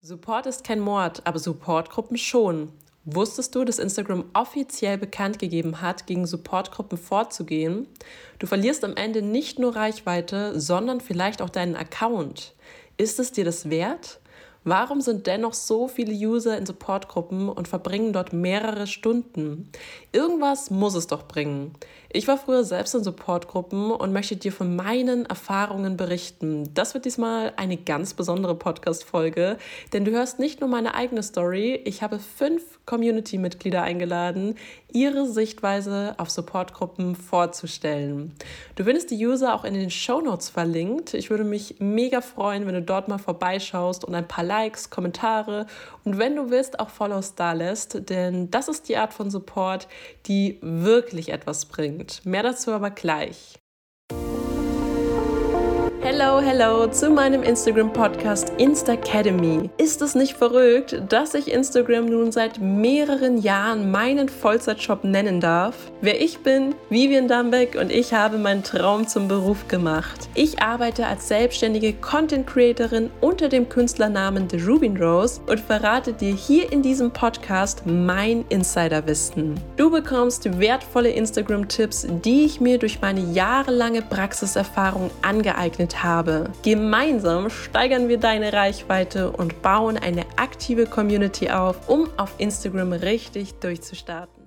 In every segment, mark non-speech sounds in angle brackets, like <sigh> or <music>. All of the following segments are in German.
Support ist kein Mord, aber Supportgruppen schon. Wusstest du, dass Instagram offiziell bekannt gegeben hat, gegen Supportgruppen vorzugehen? Du verlierst am Ende nicht nur Reichweite, sondern vielleicht auch deinen Account. Ist es dir das wert? Warum sind dennoch so viele User in Supportgruppen und verbringen dort mehrere Stunden? Irgendwas muss es doch bringen. Ich war früher selbst in Supportgruppen und möchte dir von meinen Erfahrungen berichten. Das wird diesmal eine ganz besondere Podcast-Folge, denn du hörst nicht nur meine eigene Story. Ich habe fünf Community-Mitglieder eingeladen, ihre Sichtweise auf Supportgruppen vorzustellen. Du findest die User auch in den Show Notes verlinkt. Ich würde mich mega freuen, wenn du dort mal vorbeischaust und ein paar Likes, Kommentare und wenn du willst, auch Follows da lässt, denn das ist die Art von Support, die wirklich etwas bringt. Mehr dazu aber gleich. Hello, hello zu meinem Instagram-Podcast Instacademy. Ist es nicht verrückt, dass ich Instagram nun seit mehreren Jahren meinen Vollzeitjob nennen darf? Wer ich bin, Vivian Dambeck und ich habe meinen Traum zum Beruf gemacht. Ich arbeite als selbstständige Content-Creatorin unter dem Künstlernamen The Rubin Rose und verrate dir hier in diesem Podcast mein Insiderwissen. Du bekommst wertvolle Instagram-Tipps, die ich mir durch meine jahrelange Praxiserfahrung angeeignet habe habe. Gemeinsam steigern wir deine Reichweite und bauen eine aktive Community auf, um auf Instagram richtig durchzustarten.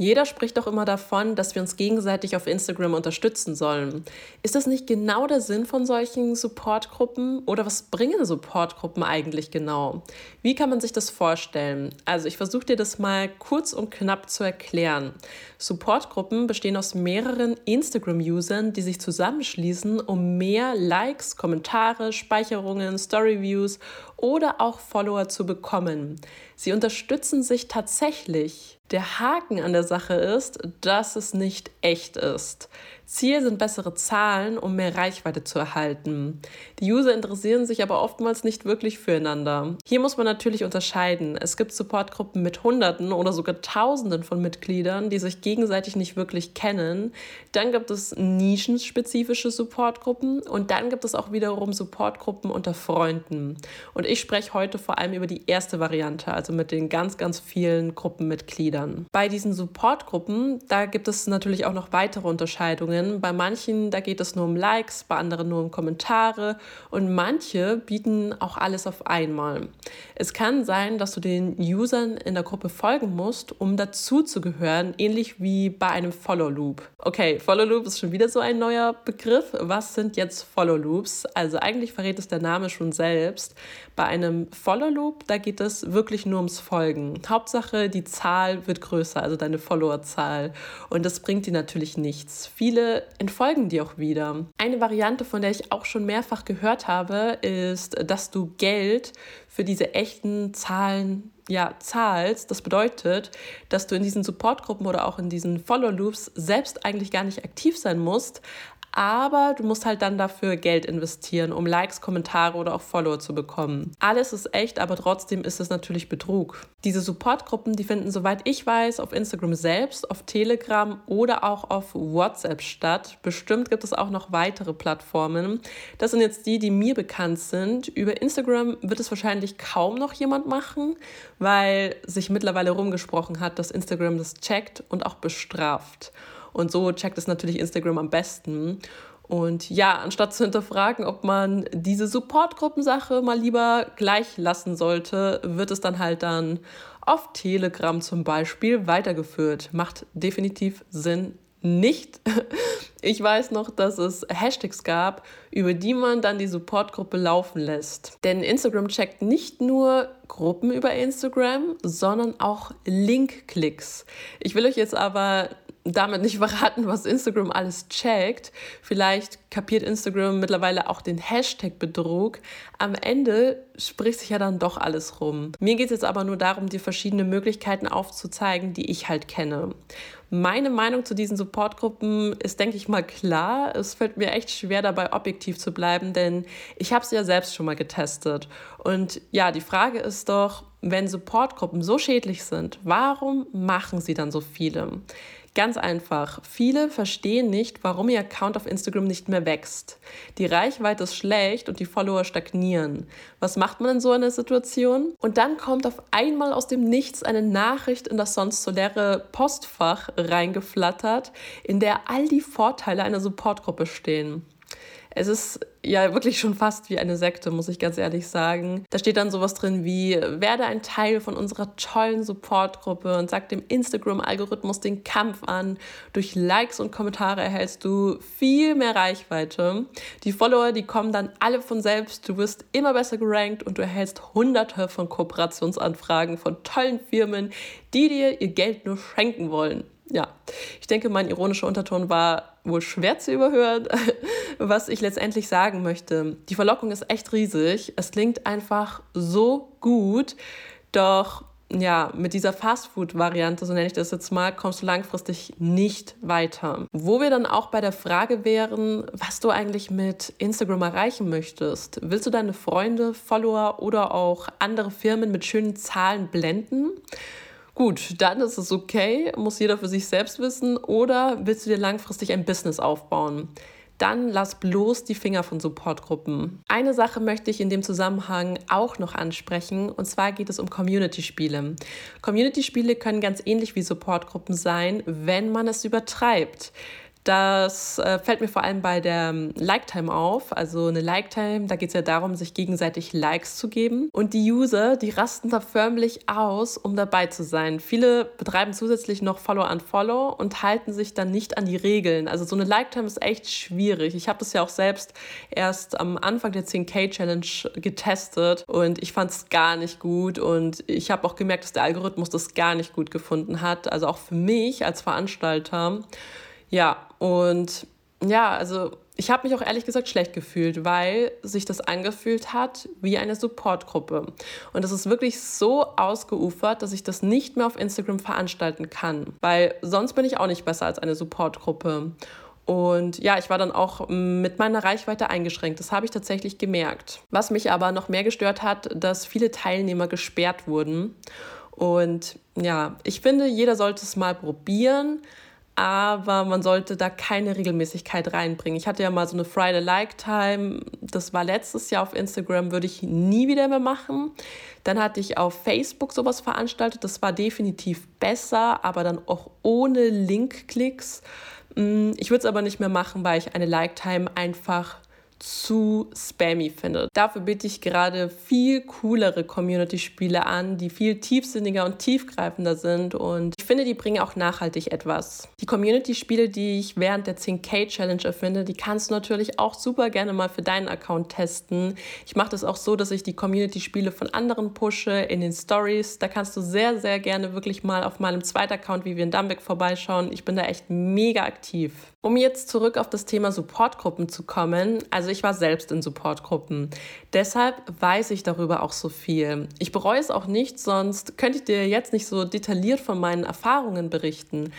Jeder spricht doch immer davon, dass wir uns gegenseitig auf Instagram unterstützen sollen. Ist das nicht genau der Sinn von solchen Supportgruppen? Oder was bringen Supportgruppen eigentlich genau? Wie kann man sich das vorstellen? Also ich versuche dir das mal kurz und knapp zu erklären. Supportgruppen bestehen aus mehreren Instagram-Usern, die sich zusammenschließen, um mehr Likes, Kommentare, Speicherungen, Storyviews oder auch Follower zu bekommen. Sie unterstützen sich tatsächlich. Der Haken an der Sache ist, dass es nicht echt ist. Ziel sind bessere Zahlen, um mehr Reichweite zu erhalten. Die User interessieren sich aber oftmals nicht wirklich füreinander. Hier muss man natürlich unterscheiden. Es gibt Supportgruppen mit Hunderten oder sogar Tausenden von Mitgliedern, die sich gegenseitig nicht wirklich kennen. Dann gibt es nischenspezifische Supportgruppen und dann gibt es auch wiederum Supportgruppen unter Freunden. Und ich spreche heute vor allem über die erste Variante, also mit den ganz, ganz vielen Gruppenmitgliedern. Bei diesen Supportgruppen, da gibt es natürlich auch noch weitere Unterscheidungen Beiträgen. Bei manchen, da geht es nur um Likes, bei anderen nur um Kommentare und manche bieten auch alles auf einmal. Es kann sein, dass du den Usern in der Gruppe folgen musst, um dazu zu gehören, ähnlich wie bei einem Follow Loop. Okay, Follow Loop ist schon wieder so ein neuer Begriff. Was sind jetzt Follow Loops? Also eigentlich verrät es der Name schon selbst. Bei einem Follow Loop, da geht es wirklich nur ums Folgen. Hauptsache, die Zahl wird größer, also deine Followerzahl. Und das bringt dir natürlich nichts. Viele entfolgen dir auch wieder. Eine Variante, von der ich auch schon mehrfach gehört habe, ist, dass du Geld für diese echten Zahlen ja, zahlst. Das bedeutet, dass du in diesen Supportgruppen oder auch in diesen Follow-Loops selbst eigentlich gar nicht aktiv sein musst, aber du musst halt dann dafür Geld investieren, um Likes, Kommentare oder auch Follower zu bekommen. Alles ist echt, aber trotzdem ist es natürlich Betrug. Diese Supportgruppen, die finden, soweit ich weiß, auf Instagram selbst, auf Telegram oder auch auf WhatsApp statt. Bestimmt gibt es auch noch weitere Plattformen. Das sind jetzt die, die mir bekannt sind. Über Instagram wird es wahrscheinlich kaum noch jemand machen, weil sich mittlerweile rumgesprochen hat, dass Instagram das checkt und auch bestraft. Und so checkt es natürlich Instagram am besten. Und ja, anstatt zu hinterfragen, ob man diese Supportgruppensache mal lieber gleich lassen sollte, wird es dann halt dann auf Telegram zum Beispiel weitergeführt. Macht definitiv Sinn nicht. <laughs> Ich weiß noch, dass es Hashtags gab, über die man dann die Supportgruppe laufen lässt. Denn Instagram checkt nicht nur Gruppen über Instagram, sondern auch Link-Klicks. Ich will euch jetzt aber damit nicht <laughs> verraten, was Instagram alles checkt. Vielleicht kapiert Instagram mittlerweile auch den Hashtag Betrug. Am Ende spricht sich ja dann doch alles rum. Mir geht es jetzt aber nur darum, dir verschiedene Möglichkeiten aufzuzeigen, die ich halt kenne. Meine Meinung zu diesen Supportgruppen ist, denke ich mal, klar. Es fällt mir echt schwer dabei, objektiv zu bleiben, denn ich habe es ja selbst schon mal getestet. Und ja, die Frage ist doch, wenn Supportgruppen so schädlich sind, warum machen sie dann so viele? Ganz einfach. Viele verstehen nicht, warum ihr Account auf Instagram nicht mehr wächst. Die Reichweite ist schlecht und die Follower stagnieren. Was macht man in so einer Situation? Und dann kommt auf einmal aus dem Nichts eine Nachricht in das sonst so leere Postfach reingeflattert, in der all die Vorteile einer Supportgruppe stehen es ist ja wirklich schon fast wie eine Sekte, muss ich ganz ehrlich sagen. Da steht dann sowas drin wie, werde ein Teil von unserer tollen Supportgruppe und sag dem Instagram-Algorithmus den Kampf an. Durch Likes und Kommentare erhältst du viel mehr Reichweite. Die Follower, die kommen dann alle von selbst. Du wirst immer besser gerankt und du erhältst hunderte von Kooperationsanfragen von tollen Firmen, die dir ihr Geld nur schenken wollen ja, ich denke, mein ironischer Unterton war wohl schwer zu überhören. <laughs> Was ich letztendlich sagen möchte, die Verlockung ist echt riesig. Es klingt einfach so gut, doch ja, mit dieser Fastfood-Variante, so nenne ich das jetzt mal, kommst du langfristig nicht weiter. Wo wir dann auch bei der Frage wären, was du eigentlich mit Instagram erreichen möchtest. Willst du deine Freunde, Follower oder auch andere Firmen mit schönen Zahlen blenden? Gut, dann ist es okay, muss jeder für sich selbst wissen. Oder willst du dir langfristig ein Business aufbauen? Dann lass bloß die Finger von Supportgruppen. Eine Sache möchte ich in dem Zusammenhang auch noch ansprechen, und zwar geht es um Community-Spiele. Community-Spiele können ganz ähnlich wie Supportgruppen sein, wenn man es übertreibt. Das äh, fällt mir vor allem bei der ähm, Like-Time auf. Also eine Like-Time, da geht es ja darum, sich gegenseitig Likes zu geben. Und die User, die rasten da förmlich aus, um dabei zu sein. Viele betreiben zusätzlich noch Follow-on-Follow und halten sich dann nicht an die Regeln. Also so eine Like-Time ist echt schwierig. Ich habe das ja auch selbst erst am Anfang der 10K-Challenge getestet und ich fand es gar nicht gut. Und ich habe auch gemerkt, dass der Algorithmus das gar nicht gut gefunden hat. Also auch für mich als Veranstalter. Ja, und ja, also ich habe mich auch ehrlich gesagt schlecht gefühlt, weil sich das angefühlt hat wie eine Supportgruppe. Und das ist wirklich so ausgeufert, dass ich das nicht mehr auf Instagram veranstalten kann, weil sonst bin ich auch nicht besser als eine Supportgruppe. Und ja, ich war dann auch mit meiner Reichweite eingeschränkt. Das habe ich tatsächlich gemerkt. Was mich aber noch mehr gestört hat, dass viele Teilnehmer gesperrt wurden. Und ja, ich finde, jeder sollte es mal probieren aber man sollte da keine Regelmäßigkeit reinbringen. Ich hatte ja mal so eine Friday Like Time, das war letztes Jahr auf Instagram, würde ich nie wieder mehr machen. Dann hatte ich auf Facebook sowas veranstaltet, das war definitiv besser, aber dann auch ohne Link-Klicks. Mm, ich würde es aber nicht mehr machen, weil ich eine Like Time einfach zu spammy findet. Dafür biete ich gerade viel coolere Community-Spiele an, die viel tiefsinniger und tiefgreifender sind und ich finde, die bringen auch nachhaltig etwas. Die Community-Spiele, die ich während der 10K-Challenge erfinde, die kannst du natürlich auch super gerne mal für deinen Account testen. Ich mache das auch so, dass ich die Community-Spiele von anderen pushe in den Stories. Da kannst du sehr, sehr gerne wirklich mal auf meinem zweiten Account, in Dumbek, vorbeischauen. Ich bin da echt mega aktiv. Um jetzt zurück auf das Thema Supportgruppen zu kommen, also ich war selbst in Supportgruppen. Deshalb weiß ich darüber auch so viel. Ich bereue es auch nicht, sonst könnte ich dir jetzt nicht so detailliert von meinen Erfahrungen berichten.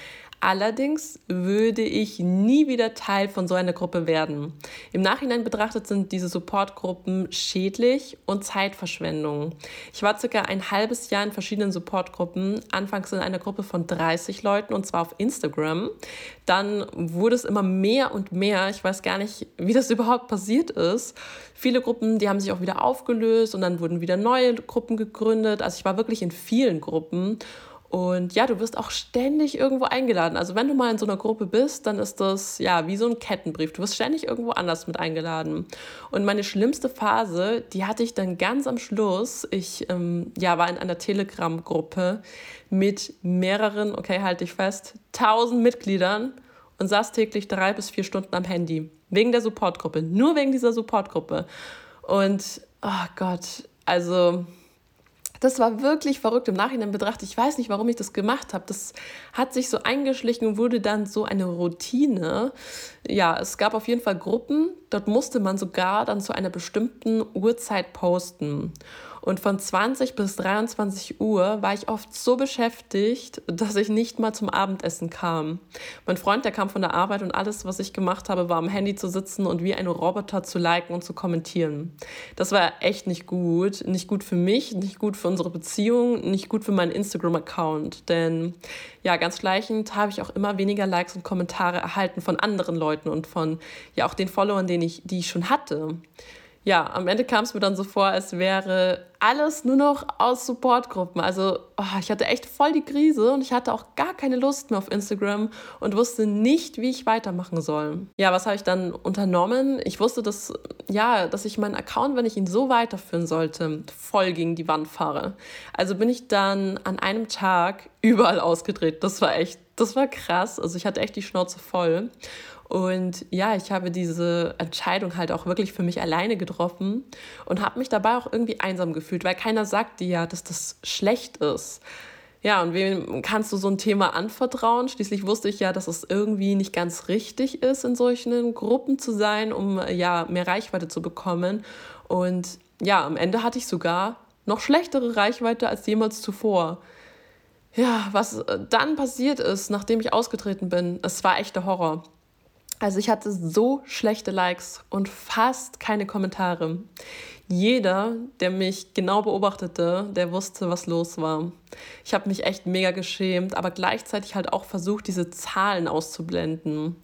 Allerdings würde ich nie wieder Teil von so einer Gruppe werden. Im Nachhinein betrachtet sind diese Supportgruppen schädlich und Zeitverschwendung. Ich war circa ein halbes Jahr in verschiedenen Supportgruppen, anfangs in einer Gruppe von 30 Leuten und zwar auf Instagram. Dann wurde es immer mehr und mehr. Ich weiß gar nicht, wie das <laughs> überhaupt passiert ist. Viele Gruppen, die haben sich auch wieder aufgelöst und dann wurden wieder neue Gruppen gegründet. Also ich war wirklich in vielen Gruppen und ja, du wirst auch ständig irgendwo eingeladen. Also wenn du mal in so einer Gruppe bist, dann ist das ja wie so ein Kettenbrief. Du wirst ständig irgendwo anders mit eingeladen. Und meine schlimmste Phase, die hatte ich dann ganz am Schluss. Ich ähm, ja, war in einer Telegram-Gruppe mit mehreren, okay, halte ich fest, tausend Mitgliedern und saß täglich drei bis vier Stunden am Handy. Wegen der Supportgruppe. Nur wegen dieser Supportgruppe. Und, oh Gott, also das war wirklich verrückt im Nachhinein betrachtet. Ich weiß nicht, warum ich das gemacht habe. Das hat sich so eingeschlichen und wurde dann so eine Routine. Ja, es gab auf jeden Fall Gruppen, dort musste man sogar dann zu einer bestimmten Uhrzeit posten. Und von 20 bis 23 Uhr war ich oft so beschäftigt, dass ich nicht mal zum Abendessen kam. Mein Freund, der kam von der Arbeit und alles, was ich gemacht habe, war am Handy zu sitzen und wie ein Roboter zu liken und zu kommentieren. Das war echt nicht gut. Nicht gut für mich, nicht gut für unsere Beziehung, nicht gut für meinen Instagram-Account. Denn ja, ganz gleichend habe ich auch immer weniger Likes und Kommentare erhalten von anderen Leuten und von ja auch den Followern, den ich, die ich schon hatte ja, am Ende kam es mir dann so vor, als wäre alles nur noch aus Supportgruppen. Also oh, ich hatte echt voll die Krise und ich hatte auch gar keine Lust mehr auf Instagram und wusste nicht, wie ich weitermachen soll. Ja, was habe ich dann unternommen? Ich wusste, dass, ja, dass ich meinen Account, wenn ich ihn so weiterführen sollte, voll gegen die Wand fahre. Also bin ich dann an einem Tag überall ausgedreht. Das war echt, das war krass. Also ich hatte echt die Schnauze voll. Und ja, ich habe diese Entscheidung halt auch wirklich für mich alleine getroffen und habe mich dabei auch irgendwie einsam gefühlt, weil keiner sagt dir ja, dass das schlecht ist. Ja, und wem kannst du so ein Thema anvertrauen? Schließlich wusste ich ja, dass es irgendwie nicht ganz richtig ist, in solchen Gruppen zu sein, um ja mehr Reichweite zu bekommen. Und ja, am Ende hatte ich sogar noch schlechtere Reichweite als jemals zuvor. Ja, was dann passiert ist, nachdem ich ausgetreten bin, es war echter Horror. Also ich hatte so schlechte Likes und fast keine Kommentare. Jeder, der mich genau beobachtete, der wusste, was los war. Ich habe mich echt mega geschämt, aber gleichzeitig halt auch versucht, diese Zahlen auszublenden.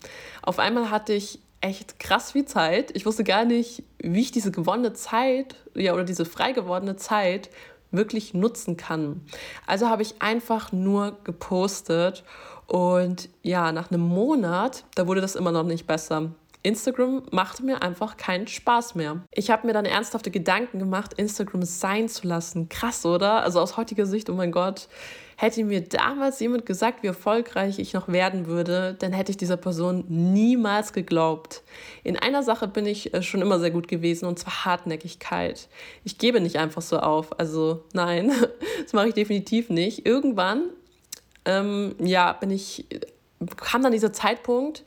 Auf einmal hatte ich echt krass viel Zeit. Ich wusste gar nicht, wie ich diese gewonnene Zeit, ja, oder diese frei gewordene Zeit wirklich nutzen kann. Also habe ich einfach nur gepostet und ja, nach einem Monat, da wurde das immer noch nicht besser. Instagram machte mir einfach keinen Spaß mehr. Ich habe mir dann ernsthafte Gedanken gemacht, Instagram sein zu lassen. Krass, oder? Also aus heutiger Sicht, oh mein Gott, hätte mir damals jemand gesagt, wie erfolgreich ich noch werden würde, dann hätte ich dieser Person niemals geglaubt. In einer Sache bin ich äh, schon immer sehr gut gewesen und zwar Hartnäckigkeit. Ich gebe nicht einfach so auf. Also nein, <laughs> das mache ich definitiv nicht. Irgendwann ähm, ja, bin ich, kam dann dieser Zeitpunkt,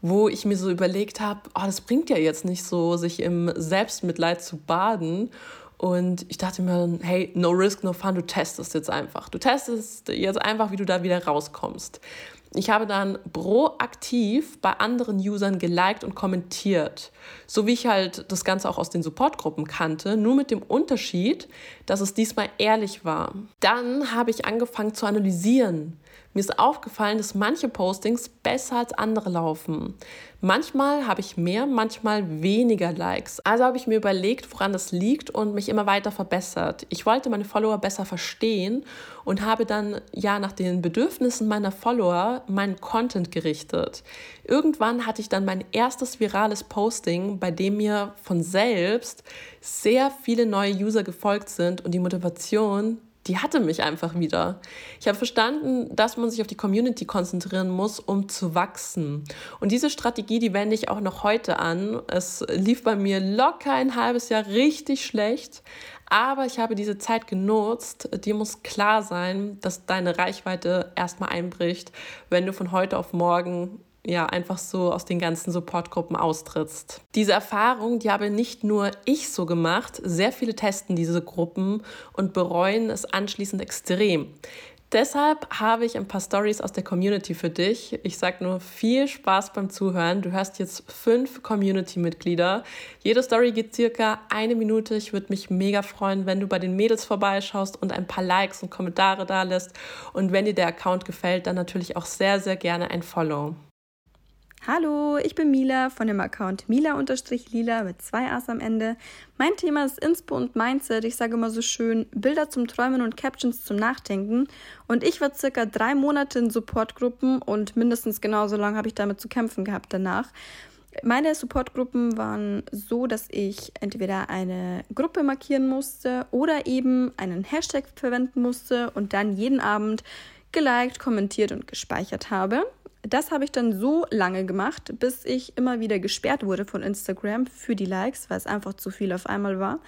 wo ich mir so überlegt habe, oh, das bringt ja jetzt nicht so, sich im Selbstmitleid zu baden. Und ich dachte mir, hey, no risk, no fun, du testest jetzt einfach. Du testest jetzt einfach, wie du da wieder rauskommst. Ich habe dann proaktiv bei anderen Usern geliked und kommentiert. So wie ich halt das Ganze auch aus den Supportgruppen kannte, nur mit dem Unterschied, dass es diesmal ehrlich war. Dann habe ich angefangen zu analysieren. Mir ist aufgefallen, dass manche Postings besser als andere laufen. Manchmal habe ich mehr, manchmal weniger Likes. Also habe ich mir überlegt, woran das liegt und mich immer weiter verbessert. Ich wollte meine Follower besser verstehen und habe dann ja nach den Bedürfnissen meiner Follower meinen Content gerichtet. Irgendwann hatte ich dann mein erstes virales Posting, bei dem mir von selbst sehr viele neue User gefolgt sind und die Motivation die hatte mich einfach wieder. Ich habe verstanden, dass man sich auf die Community konzentrieren muss, um zu wachsen. Und diese Strategie, die wende ich auch noch heute an. Es lief bei mir locker ein halbes Jahr richtig schlecht, aber ich habe diese Zeit genutzt. Dir muss klar sein, dass deine Reichweite erstmal einbricht, wenn du von heute auf morgen ja einfach so aus den ganzen Supportgruppen austrittst. Diese Erfahrung, die habe nicht nur ich so gemacht, sehr viele testen diese Gruppen und bereuen es anschließend extrem. Deshalb habe ich ein paar Stories aus der Community für dich. Ich sage nur viel Spaß beim Zuhören. Du hörst jetzt fünf Community-Mitglieder. Jede Story geht circa eine Minute. Ich würde mich mega freuen, wenn du bei den Mädels vorbeischaust und ein paar Likes und Kommentare da lässt. Und wenn dir der Account gefällt, dann natürlich auch sehr, sehr gerne ein Follow. Hallo, ich bin Mila von dem Account Mila-Lila mit zwei A's am Ende. Mein Thema ist Inspo und Mindset. Ich sage immer so schön Bilder zum Träumen und Captions zum Nachdenken. Und ich war circa drei Monate in Supportgruppen und mindestens genauso lange habe ich damit zu kämpfen gehabt danach. Meine Supportgruppen waren so, dass ich entweder eine Gruppe markieren musste oder eben einen Hashtag verwenden musste und dann jeden Abend geliked, kommentiert und gespeichert habe. Das habe ich dann so lange gemacht, bis ich immer wieder gesperrt wurde von Instagram für die Likes, weil es einfach zu viel auf einmal war.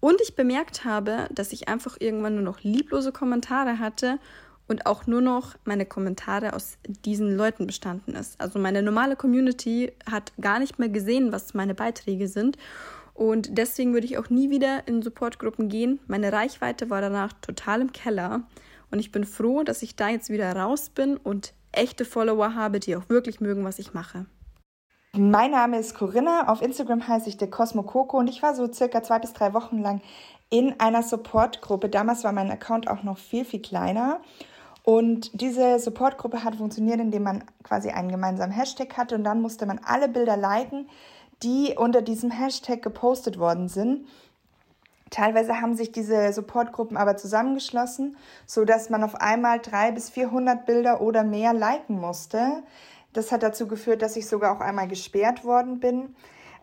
Und ich bemerkt habe, dass ich einfach irgendwann nur noch lieblose Kommentare hatte und auch nur noch meine Kommentare aus diesen Leuten bestanden ist. Also meine normale Community hat gar nicht mehr gesehen, was meine Beiträge sind. Und deswegen würde ich auch nie wieder in Supportgruppen gehen. Meine Reichweite war danach total im Keller. Und ich bin froh, dass ich da jetzt wieder raus bin und echte Follower habe, die auch wirklich mögen, was ich mache. Mein Name ist Corinna. Auf Instagram heiße ich der Cosmo Coco und ich war so circa zwei bis drei Wochen lang in einer Supportgruppe. Damals war mein Account auch noch viel, viel kleiner. Und diese Supportgruppe hat funktioniert, indem man quasi einen gemeinsamen Hashtag hatte und dann musste man alle Bilder liken, die unter diesem Hashtag gepostet worden sind. Teilweise haben sich diese Supportgruppen aber zusammengeschlossen, so dass man auf einmal drei bis 400 Bilder oder mehr liken musste. Das hat dazu geführt, dass ich sogar auch einmal gesperrt worden bin.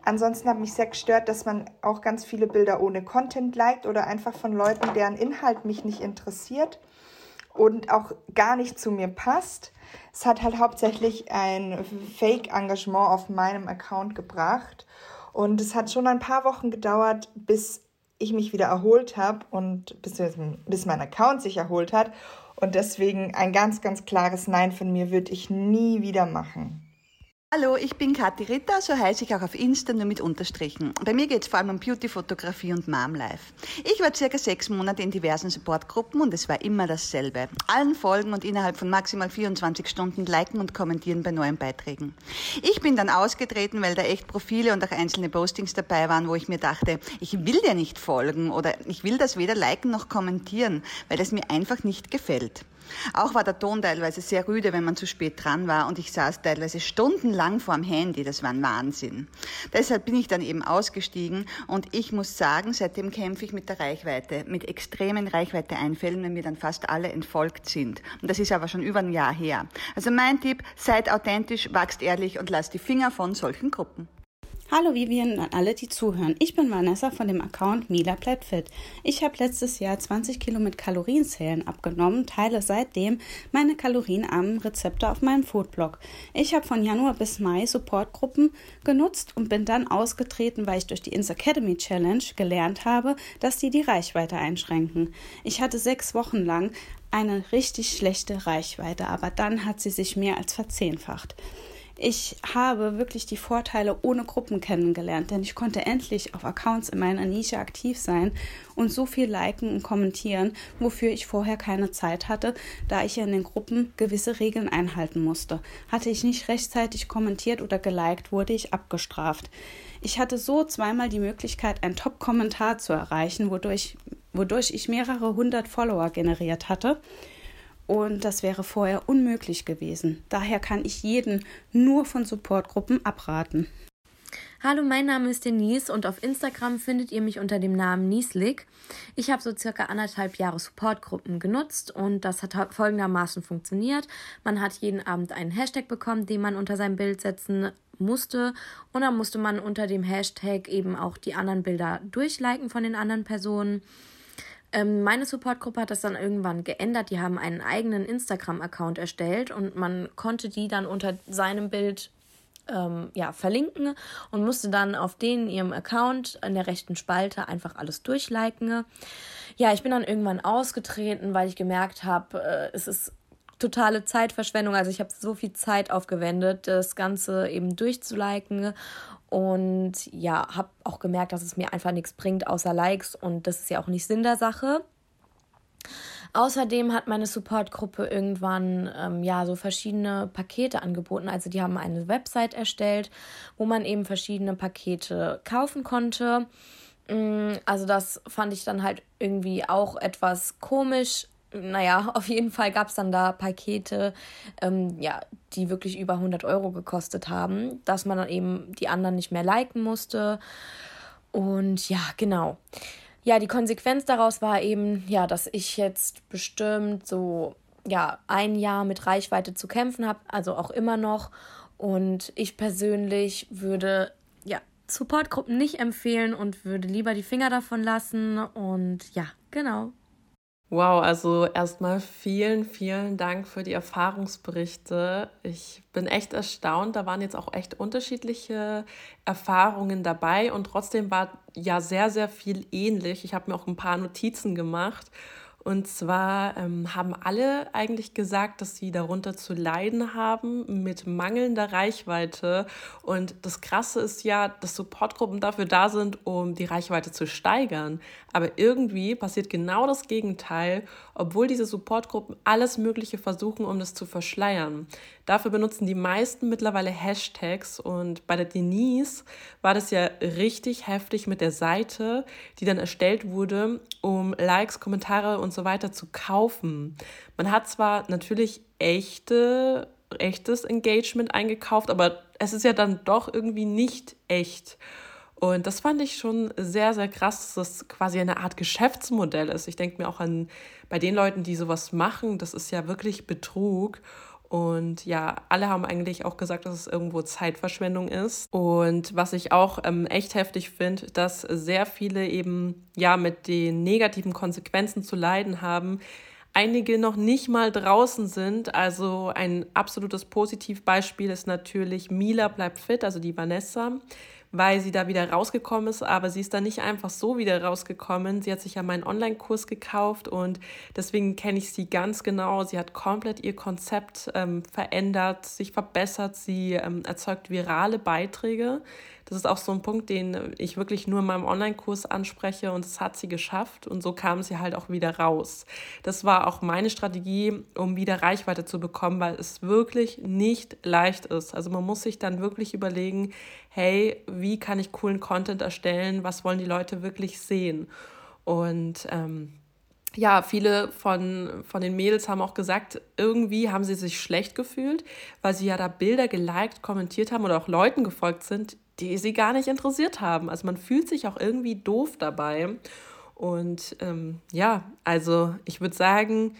Ansonsten hat mich sehr gestört, dass man auch ganz viele Bilder ohne Content liked oder einfach von Leuten, deren Inhalt mich nicht interessiert und auch gar nicht zu mir passt. Es hat halt hauptsächlich ein Fake-Engagement auf meinem Account gebracht. Und es hat schon ein paar Wochen gedauert, bis ich mich wieder erholt habe und bis, bis mein Account sich erholt hat und deswegen ein ganz, ganz klares Nein von mir würde ich nie wieder machen. Hallo, ich bin Kathi Ritter, so heiße ich auch auf Insta, nur mit Unterstrichen. Bei mir geht es vor allem um Beauty-Fotografie und Mom-Life. Ich war circa sechs Monate in diversen Supportgruppen und es war immer dasselbe. Allen folgen und innerhalb von maximal 24 Stunden liken und kommentieren bei neuen Beiträgen. Ich bin dann ausgetreten, weil da echt Profile und auch einzelne Postings dabei waren, wo ich mir dachte, ich will dir nicht folgen oder ich will das weder liken noch kommentieren, weil es mir einfach nicht gefällt. Auch war der Ton teilweise sehr rüde, wenn man zu spät dran war und ich saß teilweise stundenlang vorm Handy. Das war ein Wahnsinn. Deshalb bin ich dann eben ausgestiegen und ich muss sagen, seitdem kämpfe ich mit der Reichweite, mit extremen Reichweite-Einfällen, wenn mir dann fast alle entfolgt sind. Und das ist aber schon über ein Jahr her. Also mein Tipp, seid authentisch, wachst ehrlich und lasst die Finger von solchen Gruppen. Hallo Vivian und alle, die zuhören. Ich bin Vanessa von dem Account Mila Plättfit. Ich habe letztes Jahr 20 Kilo mit Kalorienzählen abgenommen, teile seitdem meine kalorienarmen Rezepte auf meinem Foodblog. Ich habe von Januar bis Mai Supportgruppen genutzt und bin dann ausgetreten, weil ich durch die Insta Academy Challenge gelernt habe, dass die die Reichweite einschränken. Ich hatte sechs Wochen lang eine richtig schlechte Reichweite, aber dann hat sie sich mehr als verzehnfacht. Ich habe wirklich die Vorteile ohne Gruppen kennengelernt, denn ich konnte endlich auf Accounts in meiner Nische aktiv sein und so viel liken und kommentieren, wofür ich vorher keine Zeit hatte, da ich in den Gruppen gewisse Regeln einhalten musste. Hatte ich nicht rechtzeitig kommentiert oder geliked, wurde ich abgestraft. Ich hatte so zweimal die Möglichkeit, einen Top-Kommentar zu erreichen, wodurch, wodurch ich mehrere hundert Follower generiert hatte und das wäre vorher unmöglich gewesen. Daher kann ich jeden nur von Supportgruppen abraten. Hallo, mein Name ist Denise und auf Instagram findet ihr mich unter dem Namen Nieslik. Ich habe so circa anderthalb Jahre Supportgruppen genutzt und das hat folgendermaßen funktioniert. Man hat jeden Abend einen Hashtag bekommen, den man unter sein Bild setzen musste und dann musste man unter dem Hashtag eben auch die anderen Bilder durchliken von den anderen Personen. Ähm, meine Supportgruppe hat das dann irgendwann geändert. Die haben einen eigenen Instagram-Account erstellt und man konnte die dann unter seinem Bild ähm, ja, verlinken und musste dann auf den ihrem Account in der rechten Spalte einfach alles durchliken. Ja, ich bin dann irgendwann ausgetreten, weil ich gemerkt habe, äh, es ist totale Zeitverschwendung. Also ich habe so viel Zeit aufgewendet, das Ganze eben durchzuliken und ja, habe auch gemerkt, dass es mir einfach nichts bringt, außer Likes. Und das ist ja auch nicht Sinn der Sache. Außerdem hat meine Supportgruppe irgendwann ähm, ja so verschiedene Pakete angeboten. Also die haben eine Website erstellt, wo man eben verschiedene Pakete kaufen konnte. Mm, also das fand ich dann halt irgendwie auch etwas komisch, naja, <laughs> auf jeden Fall gab es dann da Pakete, ähm, ja, die wirklich über 100 Euro gekostet haben, dass man dann eben die anderen nicht mehr liken musste. Und ja, genau. Ja, die Konsequenz daraus war eben, ja, dass ich jetzt bestimmt so, ja, ein Jahr mit Reichweite zu kämpfen habe, also auch immer noch. Und ich persönlich würde, ja, Supportgruppen nicht empfehlen und würde lieber die Finger davon lassen. Und ja, genau. Wow, also erstmal vielen, vielen Dank für die Erfahrungsberichte. Ich bin echt erstaunt. Da waren jetzt auch echt unterschiedliche Erfahrungen dabei und trotzdem war ja sehr, sehr viel ähnlich. Ich habe mir auch ein paar Notizen gemacht Und zwar ähm, haben alle eigentlich gesagt, dass sie darunter zu leiden haben mit mangelnder Reichweite. Und das Krasse ist ja, dass Supportgruppen dafür da sind, um die Reichweite zu steigern. Aber irgendwie passiert genau das Gegenteil, obwohl diese Supportgruppen alles Mögliche versuchen, um das zu verschleiern. Dafür benutzen die meisten mittlerweile Hashtags und bei der Denise war das ja richtig heftig mit der Seite, die dann erstellt wurde, um Likes, Kommentare und so weiter zu kaufen. Man hat zwar natürlich echte, echtes Engagement eingekauft, aber es ist ja dann doch irgendwie nicht echt. Und das fand ich schon sehr, sehr krass, dass das quasi eine Art Geschäftsmodell ist. Ich denke mir auch an bei den Leuten, die sowas machen, das ist ja wirklich Betrug. Und ja, alle haben eigentlich auch gesagt, dass es irgendwo Zeitverschwendung ist. Und was ich auch ähm, echt heftig finde, dass sehr viele eben ja mit den negativen Konsequenzen zu leiden haben. Einige noch nicht mal draußen sind. Also ein absolutes Positivbeispiel ist natürlich Mila bleibt fit, also die Vanessa weil sie da wieder rausgekommen ist, aber sie ist da nicht einfach so wieder rausgekommen. Sie hat sich ja meinen Online-Kurs gekauft und deswegen kenne ich sie ganz genau. Sie hat komplett ihr Konzept ähm, verändert, sich verbessert, sie ähm, erzeugt virale Beiträge. Das ist auch so ein Punkt, den ich wirklich nur in meinem Online-Kurs anspreche und das hat sie geschafft und so kam sie halt auch wieder raus. Das war auch meine Strategie, um wieder Reichweite zu bekommen, weil es wirklich nicht leicht ist. Also man muss sich dann wirklich überlegen, hey, wie kann ich coolen Content erstellen? Was wollen die Leute wirklich sehen? Und ähm, ja, viele von, von den Mädels haben auch gesagt, irgendwie haben sie sich schlecht gefühlt, weil sie ja da Bilder geliked, kommentiert haben oder auch Leuten gefolgt sind, die sie gar nicht interessiert haben. Also man fühlt sich auch irgendwie doof dabei. Und ähm, ja, also ich würde sagen,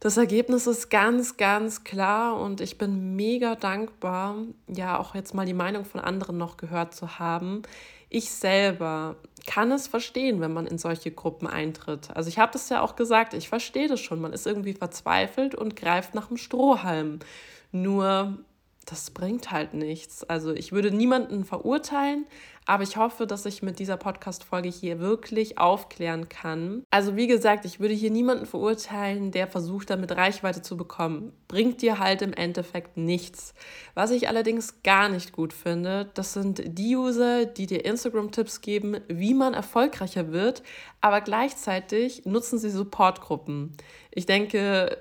das Ergebnis ist ganz, ganz klar und ich bin mega dankbar, ja auch jetzt mal die Meinung von anderen noch gehört zu haben. Ich selber kann es verstehen, wenn man in solche Gruppen eintritt. Also ich habe das ja auch gesagt, ich verstehe das schon. Man ist irgendwie verzweifelt und greift nach dem Strohhalm. Nur das bringt halt nichts. Also ich würde niemanden verurteilen, aber ich hoffe, dass ich mit dieser Podcast-Folge hier wirklich aufklären kann. Also wie gesagt, ich würde hier niemanden verurteilen, der versucht, damit Reichweite zu bekommen. Bringt dir halt im Endeffekt nichts. Was ich allerdings gar nicht gut finde, das sind die User, die dir Instagram-Tipps geben, wie man erfolgreicher wird, aber gleichzeitig nutzen sie Supportgruppen. Ich denke,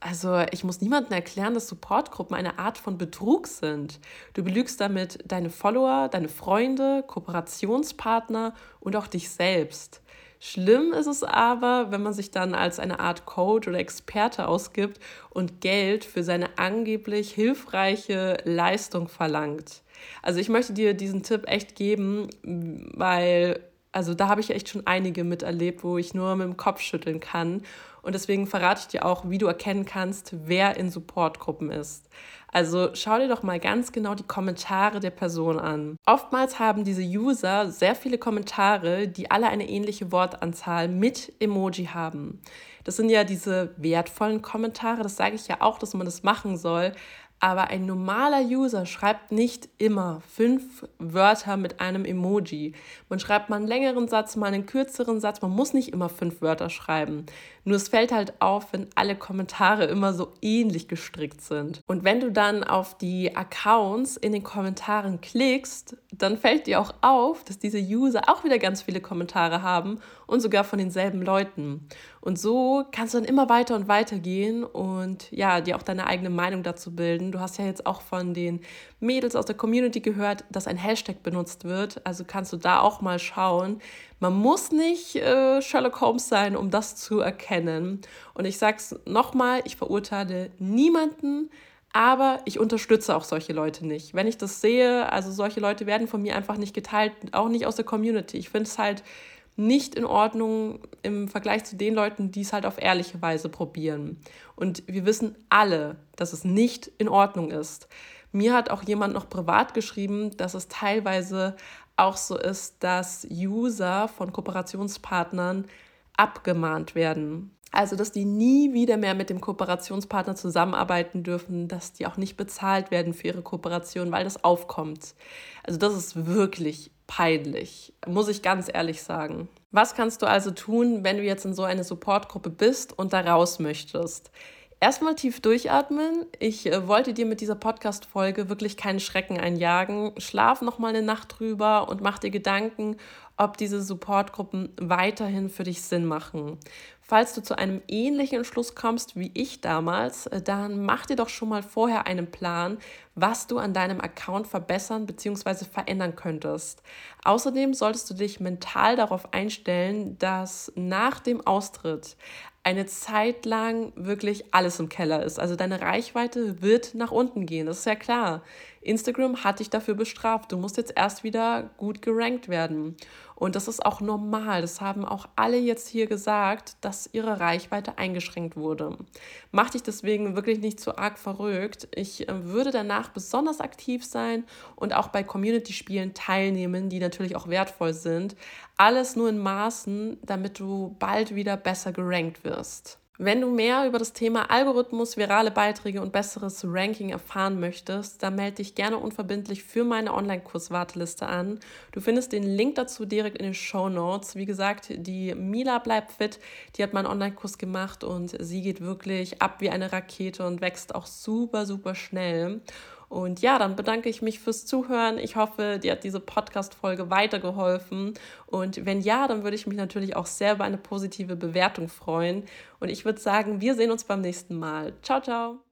also ich muss niemandem erklären, dass Supportgruppen eine Art von Betrug sind. Du belügst damit deine Follower, deine Freunde, Kooperationspartner und auch dich selbst. Schlimm ist es aber, wenn man sich dann als eine Art Coach oder Experte ausgibt und Geld für seine angeblich hilfreiche Leistung verlangt. Also ich möchte dir diesen Tipp echt geben, weil also da habe ich echt schon einige miterlebt, wo ich nur mit dem Kopf schütteln kann. Und deswegen verrate ich dir auch, wie du erkennen kannst, wer in Supportgruppen ist. Also schau dir doch mal ganz genau die Kommentare der Person an. Oftmals haben diese User sehr viele Kommentare, die alle eine ähnliche Wortanzahl mit Emoji haben. Das sind ja diese wertvollen Kommentare, das sage ich ja auch, dass man das machen soll. Aber ein normaler User schreibt nicht immer fünf Wörter mit einem Emoji. Man schreibt mal einen längeren Satz, mal einen kürzeren Satz. Man muss nicht immer fünf Wörter schreiben. Nur es fällt halt auf, wenn alle Kommentare immer so ähnlich gestrickt sind. Und wenn du dann auf die Accounts in den Kommentaren klickst, dann fällt dir auch auf, dass diese User auch wieder ganz viele Kommentare haben und sogar von denselben Leuten. Und so kannst du dann immer weiter und weiter gehen und ja, dir auch deine eigene Meinung dazu bilden. Du hast ja jetzt auch von den Mädels aus der Community gehört, dass ein Hashtag benutzt wird. Also kannst du da auch mal schauen. Man muss nicht äh, Sherlock Holmes sein, um das zu erkennen. Und ich sag's nochmal, ich verurteile niemanden, aber ich unterstütze auch solche Leute nicht. Wenn ich das sehe, also solche Leute werden von mir einfach nicht geteilt, auch nicht aus der Community. Ich finde es halt nicht in Ordnung im Vergleich zu den Leuten, die es halt auf ehrliche Weise probieren. Und wir wissen alle, dass es nicht in Ordnung ist. Mir hat auch jemand noch privat geschrieben, dass es teilweise auch so ist, dass User von Kooperationspartnern abgemahnt werden. Also, dass die nie wieder mehr mit dem Kooperationspartner zusammenarbeiten dürfen, dass die auch nicht bezahlt werden für ihre Kooperation, weil das aufkommt. Also, das ist wirklich peinlich, muss ich ganz ehrlich sagen. Was kannst du also tun, wenn du jetzt in so eine Supportgruppe bist und da raus möchtest? Erstmal tief durchatmen. Ich äh, wollte dir mit dieser Podcast-Folge wirklich keinen Schrecken einjagen. Schlaf noch mal eine Nacht drüber und mach dir Gedanken, ob diese Supportgruppen weiterhin für dich Sinn machen. Falls du zu einem ähnlichen Entschluss kommst wie ich damals, äh, dann mach dir doch schon mal vorher einen Plan, was du an deinem Account verbessern bzw. verändern könntest. Außerdem solltest du dich mental darauf einstellen, dass nach dem Austritt eine Zeit lang wirklich alles im Keller ist. Also deine Reichweite wird nach unten gehen, das ist ja klar. Instagram hat dich dafür bestraft. Du musst jetzt erst wieder gut gerankt werden. Und das ist auch normal. Das haben auch alle jetzt hier gesagt, dass ihre Reichweite eingeschränkt wurde. Mach dich deswegen wirklich nicht zu arg verrückt. Ich äh, würde danach besonders aktiv sein und auch bei Community-Spielen teilnehmen, die natürlich auch wertvoll sind. Alles nur in Maßen, damit du bald wieder besser gerankt wirst. Wenn du mehr über das Thema Algorithmus, virale Beiträge und besseres Ranking erfahren möchtest, dann melde dich gerne unverbindlich für meine Online-Kurs-Warteliste an. Du findest den Link dazu direkt in den Show Notes. Wie gesagt, die Mila bleibt fit, die hat meinen Online-Kurs gemacht und sie geht wirklich ab wie eine Rakete und wächst auch super, super schnell. Und ja, dann bedanke ich mich fürs Zuhören. Ich hoffe, dir hat diese Podcast-Folge weitergeholfen. Und wenn ja, dann würde ich mich natürlich auch sehr über eine positive Bewertung freuen. Und ich würde sagen, wir sehen uns beim nächsten Mal. Ciao, ciao.